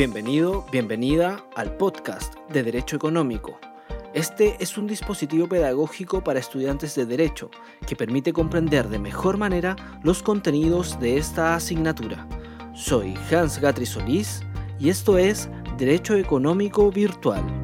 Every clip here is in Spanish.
Bienvenido, bienvenida al podcast de Derecho Económico. Este es un dispositivo pedagógico para estudiantes de Derecho que permite comprender de mejor manera los contenidos de esta asignatura. Soy Hans Gatri Solís y esto es Derecho Económico Virtual.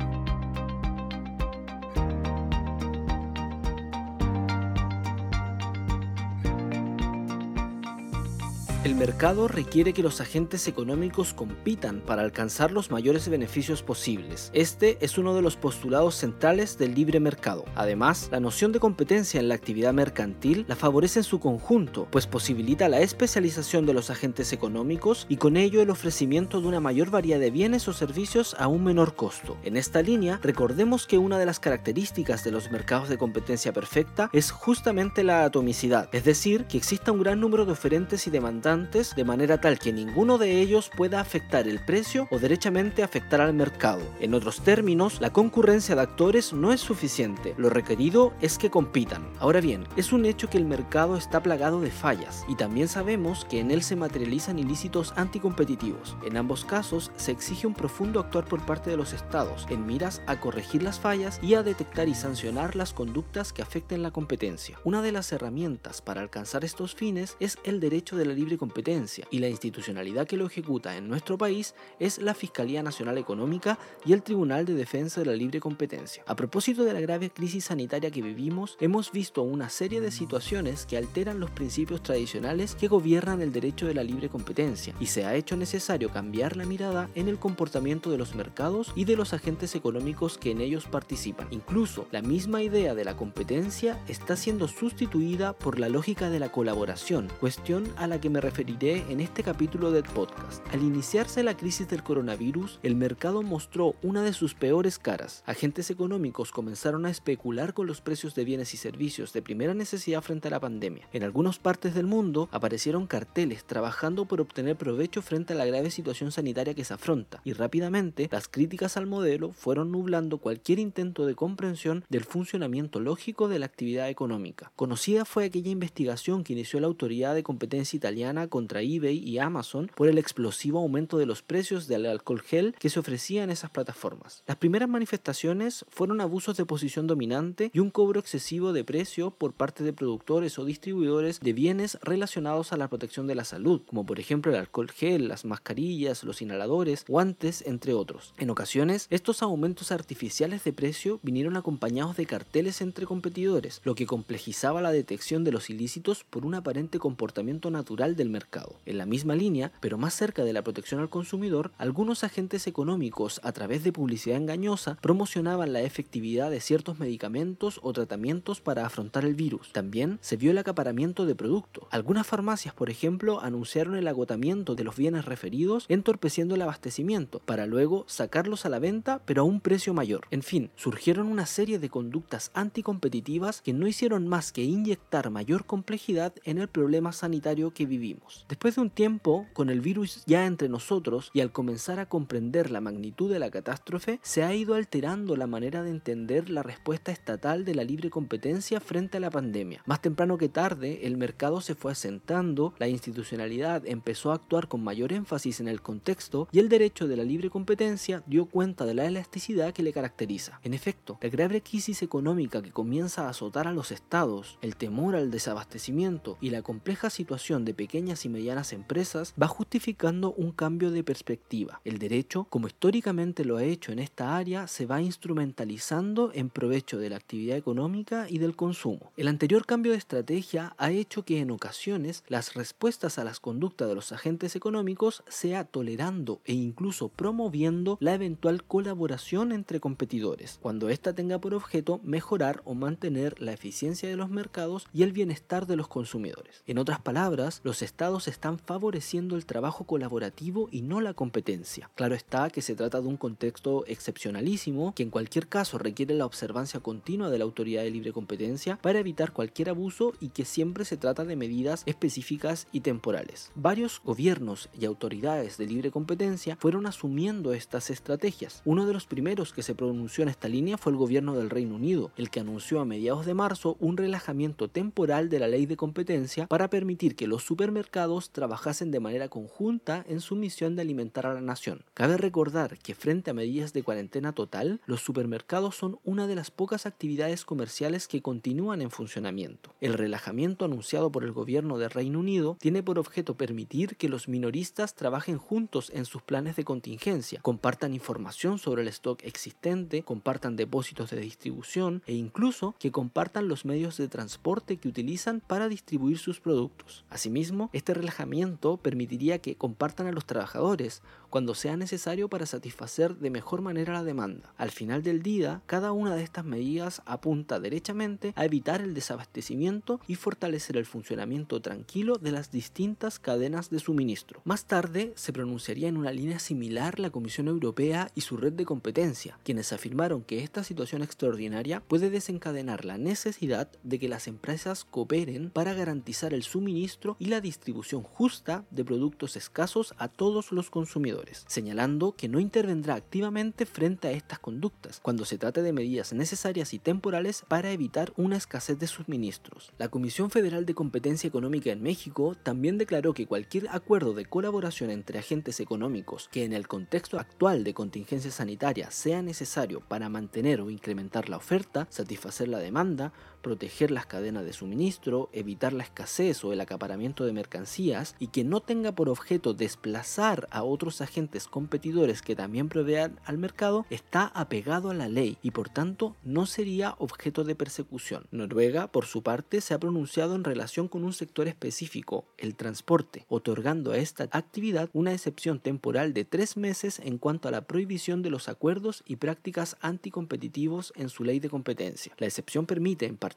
Mercado requiere que los agentes económicos compitan para alcanzar los mayores beneficios posibles. Este es uno de los postulados centrales del libre mercado. Además, la noción de competencia en la actividad mercantil la favorece en su conjunto, pues posibilita la especialización de los agentes económicos y con ello el ofrecimiento de una mayor variedad de bienes o servicios a un menor costo. En esta línea, recordemos que una de las características de los mercados de competencia perfecta es justamente la atomicidad, es decir, que exista un gran número de oferentes y demandantes de manera tal que ninguno de ellos pueda afectar el precio o derechamente afectar al mercado. En otros términos, la concurrencia de actores no es suficiente, lo requerido es que compitan. Ahora bien, es un hecho que el mercado está plagado de fallas y también sabemos que en él se materializan ilícitos anticompetitivos. En ambos casos se exige un profundo actuar por parte de los estados en miras a corregir las fallas y a detectar y sancionar las conductas que afecten la competencia. Una de las herramientas para alcanzar estos fines es el derecho de la libre competencia competencia y la institucionalidad que lo ejecuta en nuestro país es la Fiscalía Nacional Económica y el Tribunal de Defensa de la Libre Competencia. A propósito de la grave crisis sanitaria que vivimos, hemos visto una serie de situaciones que alteran los principios tradicionales que gobiernan el derecho de la libre competencia y se ha hecho necesario cambiar la mirada en el comportamiento de los mercados y de los agentes económicos que en ellos participan. Incluso la misma idea de la competencia está siendo sustituida por la lógica de la colaboración, cuestión a la que me refiero en este capítulo del podcast. Al iniciarse la crisis del coronavirus, el mercado mostró una de sus peores caras. Agentes económicos comenzaron a especular con los precios de bienes y servicios de primera necesidad frente a la pandemia. En algunas partes del mundo aparecieron carteles trabajando por obtener provecho frente a la grave situación sanitaria que se afronta, y rápidamente las críticas al modelo fueron nublando cualquier intento de comprensión del funcionamiento lógico de la actividad económica. Conocida fue aquella investigación que inició la Autoridad de Competencia Italiana contra eBay y Amazon por el explosivo aumento de los precios del alcohol gel que se ofrecía en esas plataformas. Las primeras manifestaciones fueron abusos de posición dominante y un cobro excesivo de precio por parte de productores o distribuidores de bienes relacionados a la protección de la salud, como por ejemplo el alcohol gel, las mascarillas, los inhaladores, guantes, entre otros. En ocasiones, estos aumentos artificiales de precio vinieron acompañados de carteles entre competidores, lo que complejizaba la detección de los ilícitos por un aparente comportamiento natural del mercado. En la misma línea, pero más cerca de la protección al consumidor, algunos agentes económicos, a través de publicidad engañosa, promocionaban la efectividad de ciertos medicamentos o tratamientos para afrontar el virus. También se vio el acaparamiento de producto. Algunas farmacias, por ejemplo, anunciaron el agotamiento de los bienes referidos, entorpeciendo el abastecimiento, para luego sacarlos a la venta, pero a un precio mayor. En fin, surgieron una serie de conductas anticompetitivas que no hicieron más que inyectar mayor complejidad en el problema sanitario que vivimos. Después de un tiempo, con el virus ya entre nosotros y al comenzar a comprender la magnitud de la catástrofe, se ha ido alterando la manera de entender la respuesta estatal de la libre competencia frente a la pandemia. Más temprano que tarde, el mercado se fue asentando, la institucionalidad empezó a actuar con mayor énfasis en el contexto y el derecho de la libre competencia dio cuenta de la elasticidad que le caracteriza. En efecto, la grave crisis económica que comienza a azotar a los estados, el temor al desabastecimiento y la compleja situación de pequeñas y medianas empresas va justificando un cambio de perspectiva. El derecho, como históricamente lo ha hecho en esta área, se va instrumentalizando en provecho de la actividad económica y del consumo. El anterior cambio de estrategia ha hecho que en ocasiones las respuestas a las conductas de los agentes económicos sea tolerando e incluso promoviendo la eventual colaboración entre competidores, cuando ésta tenga por objeto mejorar o mantener la eficiencia de los mercados y el bienestar de los consumidores. En otras palabras, los estados están favoreciendo el trabajo colaborativo y no la competencia. Claro está que se trata de un contexto excepcionalísimo que en cualquier caso requiere la observancia continua de la autoridad de libre competencia para evitar cualquier abuso y que siempre se trata de medidas específicas y temporales. Varios gobiernos y autoridades de libre competencia fueron asumiendo estas estrategias. Uno de los primeros que se pronunció en esta línea fue el gobierno del Reino Unido, el que anunció a mediados de marzo un relajamiento temporal de la ley de competencia para permitir que los supermercados trabajasen de manera conjunta en su misión de alimentar a la nación. Cabe recordar que frente a medidas de cuarentena total, los supermercados son una de las pocas actividades comerciales que continúan en funcionamiento. El relajamiento anunciado por el gobierno de Reino Unido tiene por objeto permitir que los minoristas trabajen juntos en sus planes de contingencia, compartan información sobre el stock existente, compartan depósitos de distribución e incluso que compartan los medios de transporte que utilizan para distribuir sus productos. Asimismo, este relajamiento permitiría que compartan a los trabajadores cuando sea necesario para satisfacer de mejor manera la demanda. Al final del día, cada una de estas medidas apunta derechamente a evitar el desabastecimiento y fortalecer el funcionamiento tranquilo de las distintas cadenas de suministro. Más tarde se pronunciaría en una línea similar la Comisión Europea y su red de competencia, quienes afirmaron que esta situación extraordinaria puede desencadenar la necesidad de que las empresas cooperen para garantizar el suministro y la distribución justa de productos escasos a todos los consumidores, señalando que no intervendrá activamente frente a estas conductas cuando se trate de medidas necesarias y temporales para evitar una escasez de suministros. La Comisión Federal de Competencia Económica en México también declaró que cualquier acuerdo de colaboración entre agentes económicos que en el contexto actual de contingencia sanitaria sea necesario para mantener o incrementar la oferta, satisfacer la demanda, proteger las cadenas de suministro, evitar la escasez o el acaparamiento de mercancías y que no tenga por objeto desplazar a otros agentes competidores que también provean al mercado, está apegado a la ley y por tanto no sería objeto de persecución. Noruega, por su parte, se ha pronunciado en relación con un sector específico, el transporte, otorgando a esta actividad una excepción temporal de tres meses en cuanto a la prohibición de los acuerdos y prácticas anticompetitivos en su ley de competencia. La excepción permite en particular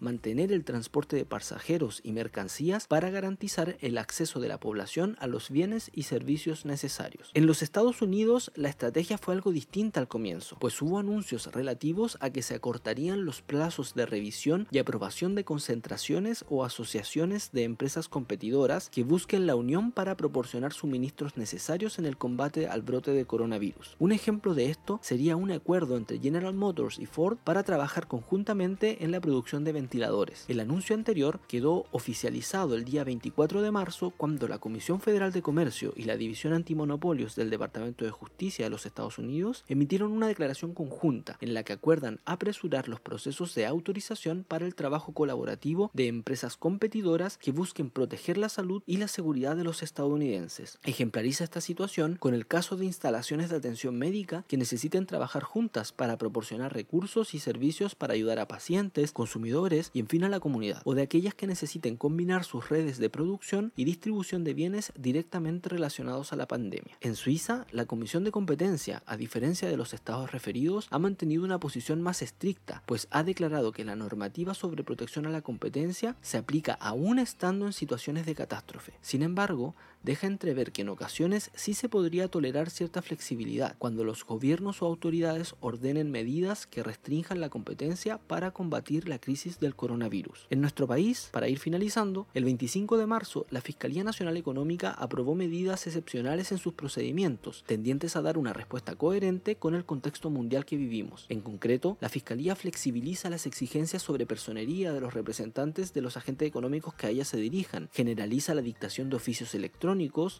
mantener el transporte de pasajeros y mercancías para garantizar el acceso de la población a los bienes y servicios necesarios. En los Estados Unidos la estrategia fue algo distinta al comienzo, pues hubo anuncios relativos a que se acortarían los plazos de revisión y aprobación de concentraciones o asociaciones de empresas competidoras que busquen la unión para proporcionar suministros necesarios en el combate al brote de coronavirus. Un ejemplo de esto sería un acuerdo entre General Motors y Ford para trabajar conjuntamente en la producción de ventiladores. El anuncio anterior quedó oficializado el día 24 de marzo cuando la Comisión Federal de Comercio y la División Antimonopolios del Departamento de Justicia de los Estados Unidos emitieron una declaración conjunta en la que acuerdan apresurar los procesos de autorización para el trabajo colaborativo de empresas competidoras que busquen proteger la salud y la seguridad de los estadounidenses. Ejemplariza esta situación con el caso de instalaciones de atención médica que necesiten trabajar juntas para proporcionar recursos y servicios para ayudar a pacientes, consumidores y en fin a la comunidad, o de aquellas que necesiten combinar sus redes de producción y distribución de bienes directamente relacionados a la pandemia. En Suiza, la Comisión de Competencia, a diferencia de los estados referidos, ha mantenido una posición más estricta, pues ha declarado que la normativa sobre protección a la competencia se aplica aún estando en situaciones de catástrofe. Sin embargo, deja entrever que en ocasiones sí se podría tolerar cierta flexibilidad cuando los gobiernos o autoridades ordenen medidas que restrinjan la competencia para combatir la crisis del coronavirus. En nuestro país, para ir finalizando, el 25 de marzo la Fiscalía Nacional Económica aprobó medidas excepcionales en sus procedimientos, tendientes a dar una respuesta coherente con el contexto mundial que vivimos. En concreto, la Fiscalía flexibiliza las exigencias sobre personería de los representantes de los agentes económicos que a ella se dirijan, generaliza la dictación de oficios electrónicos,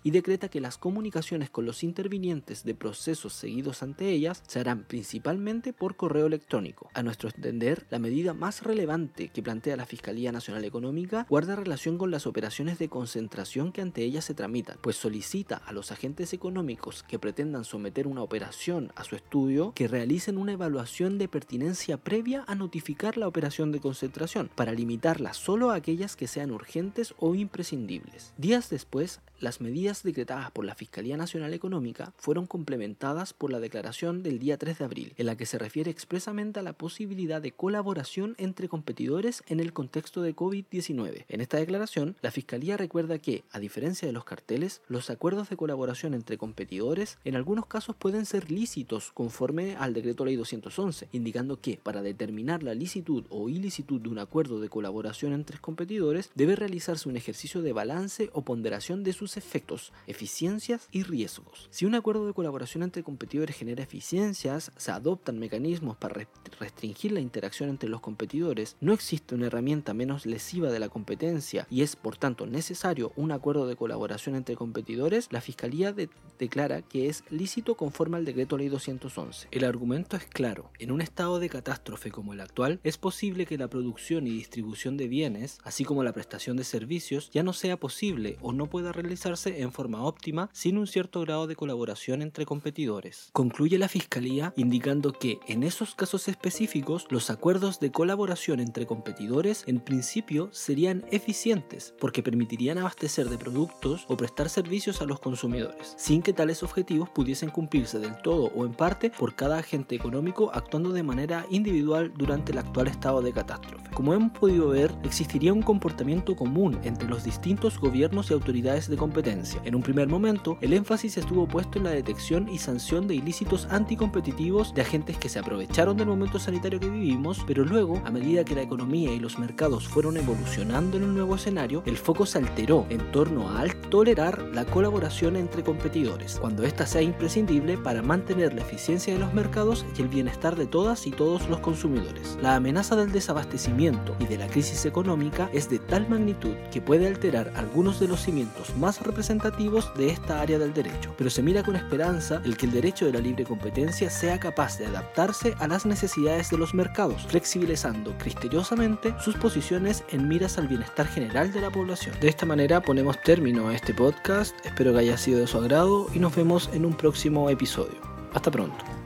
y decreta que las comunicaciones con los intervinientes de procesos seguidos ante ellas se harán principalmente por correo electrónico. A nuestro entender, la medida más relevante que plantea la Fiscalía Nacional Económica guarda relación con las operaciones de concentración que ante ellas se tramitan, pues solicita a los agentes económicos que pretendan someter una operación a su estudio que realicen una evaluación de pertinencia previa a notificar la operación de concentración, para limitarla solo a aquellas que sean urgentes o imprescindibles. Días después, las medidas decretadas por la Fiscalía Nacional Económica fueron complementadas por la declaración del día 3 de abril, en la que se refiere expresamente a la posibilidad de colaboración entre competidores en el contexto de COVID-19. En esta declaración, la Fiscalía recuerda que, a diferencia de los carteles, los acuerdos de colaboración entre competidores en algunos casos pueden ser lícitos conforme al decreto ley 211, indicando que para determinar la licitud o ilicitud de un acuerdo de colaboración entre competidores debe realizarse un ejercicio de balance o ponderación de sus efectos, eficiencias y riesgos. Si un acuerdo de colaboración entre competidores genera eficiencias, se adoptan mecanismos para restringir la interacción entre los competidores, no existe una herramienta menos lesiva de la competencia y es por tanto necesario un acuerdo de colaboración entre competidores, la Fiscalía declara que es lícito conforme al decreto ley 211. El argumento es claro, en un estado de catástrofe como el actual, es posible que la producción y distribución de bienes, así como la prestación de servicios, ya no sea posible o no pueda realizarse en forma óptima sin un cierto grado de colaboración entre competidores. Concluye la Fiscalía indicando que en esos casos específicos los acuerdos de colaboración entre competidores en principio serían eficientes porque permitirían abastecer de productos o prestar servicios a los consumidores, sin que tales objetivos pudiesen cumplirse del todo o en parte por cada agente económico actuando de manera individual durante el actual estado de catástrofe. Como hemos podido ver, existiría un comportamiento común entre los distintos gobiernos y autoridades de competencia. En un primer momento, el énfasis estuvo puesto en la detección y sanción de ilícitos anticompetitivos de agentes que se aprovecharon del momento sanitario que vivimos, pero luego, a medida que la economía y los mercados fueron evolucionando en un nuevo escenario, el foco se alteró en torno a tolerar la colaboración entre competidores, cuando ésta sea imprescindible para mantener la eficiencia de los mercados y el bienestar de todas y todos los consumidores. La amenaza del desabastecimiento y de la crisis económica es de tal magnitud que puede alterar algunos de los cimientos representativos de esta área del derecho, pero se mira con esperanza el que el derecho de la libre competencia sea capaz de adaptarse a las necesidades de los mercados, flexibilizando criteriosamente sus posiciones en miras al bienestar general de la población. De esta manera ponemos término a este podcast, espero que haya sido de su agrado y nos vemos en un próximo episodio. Hasta pronto.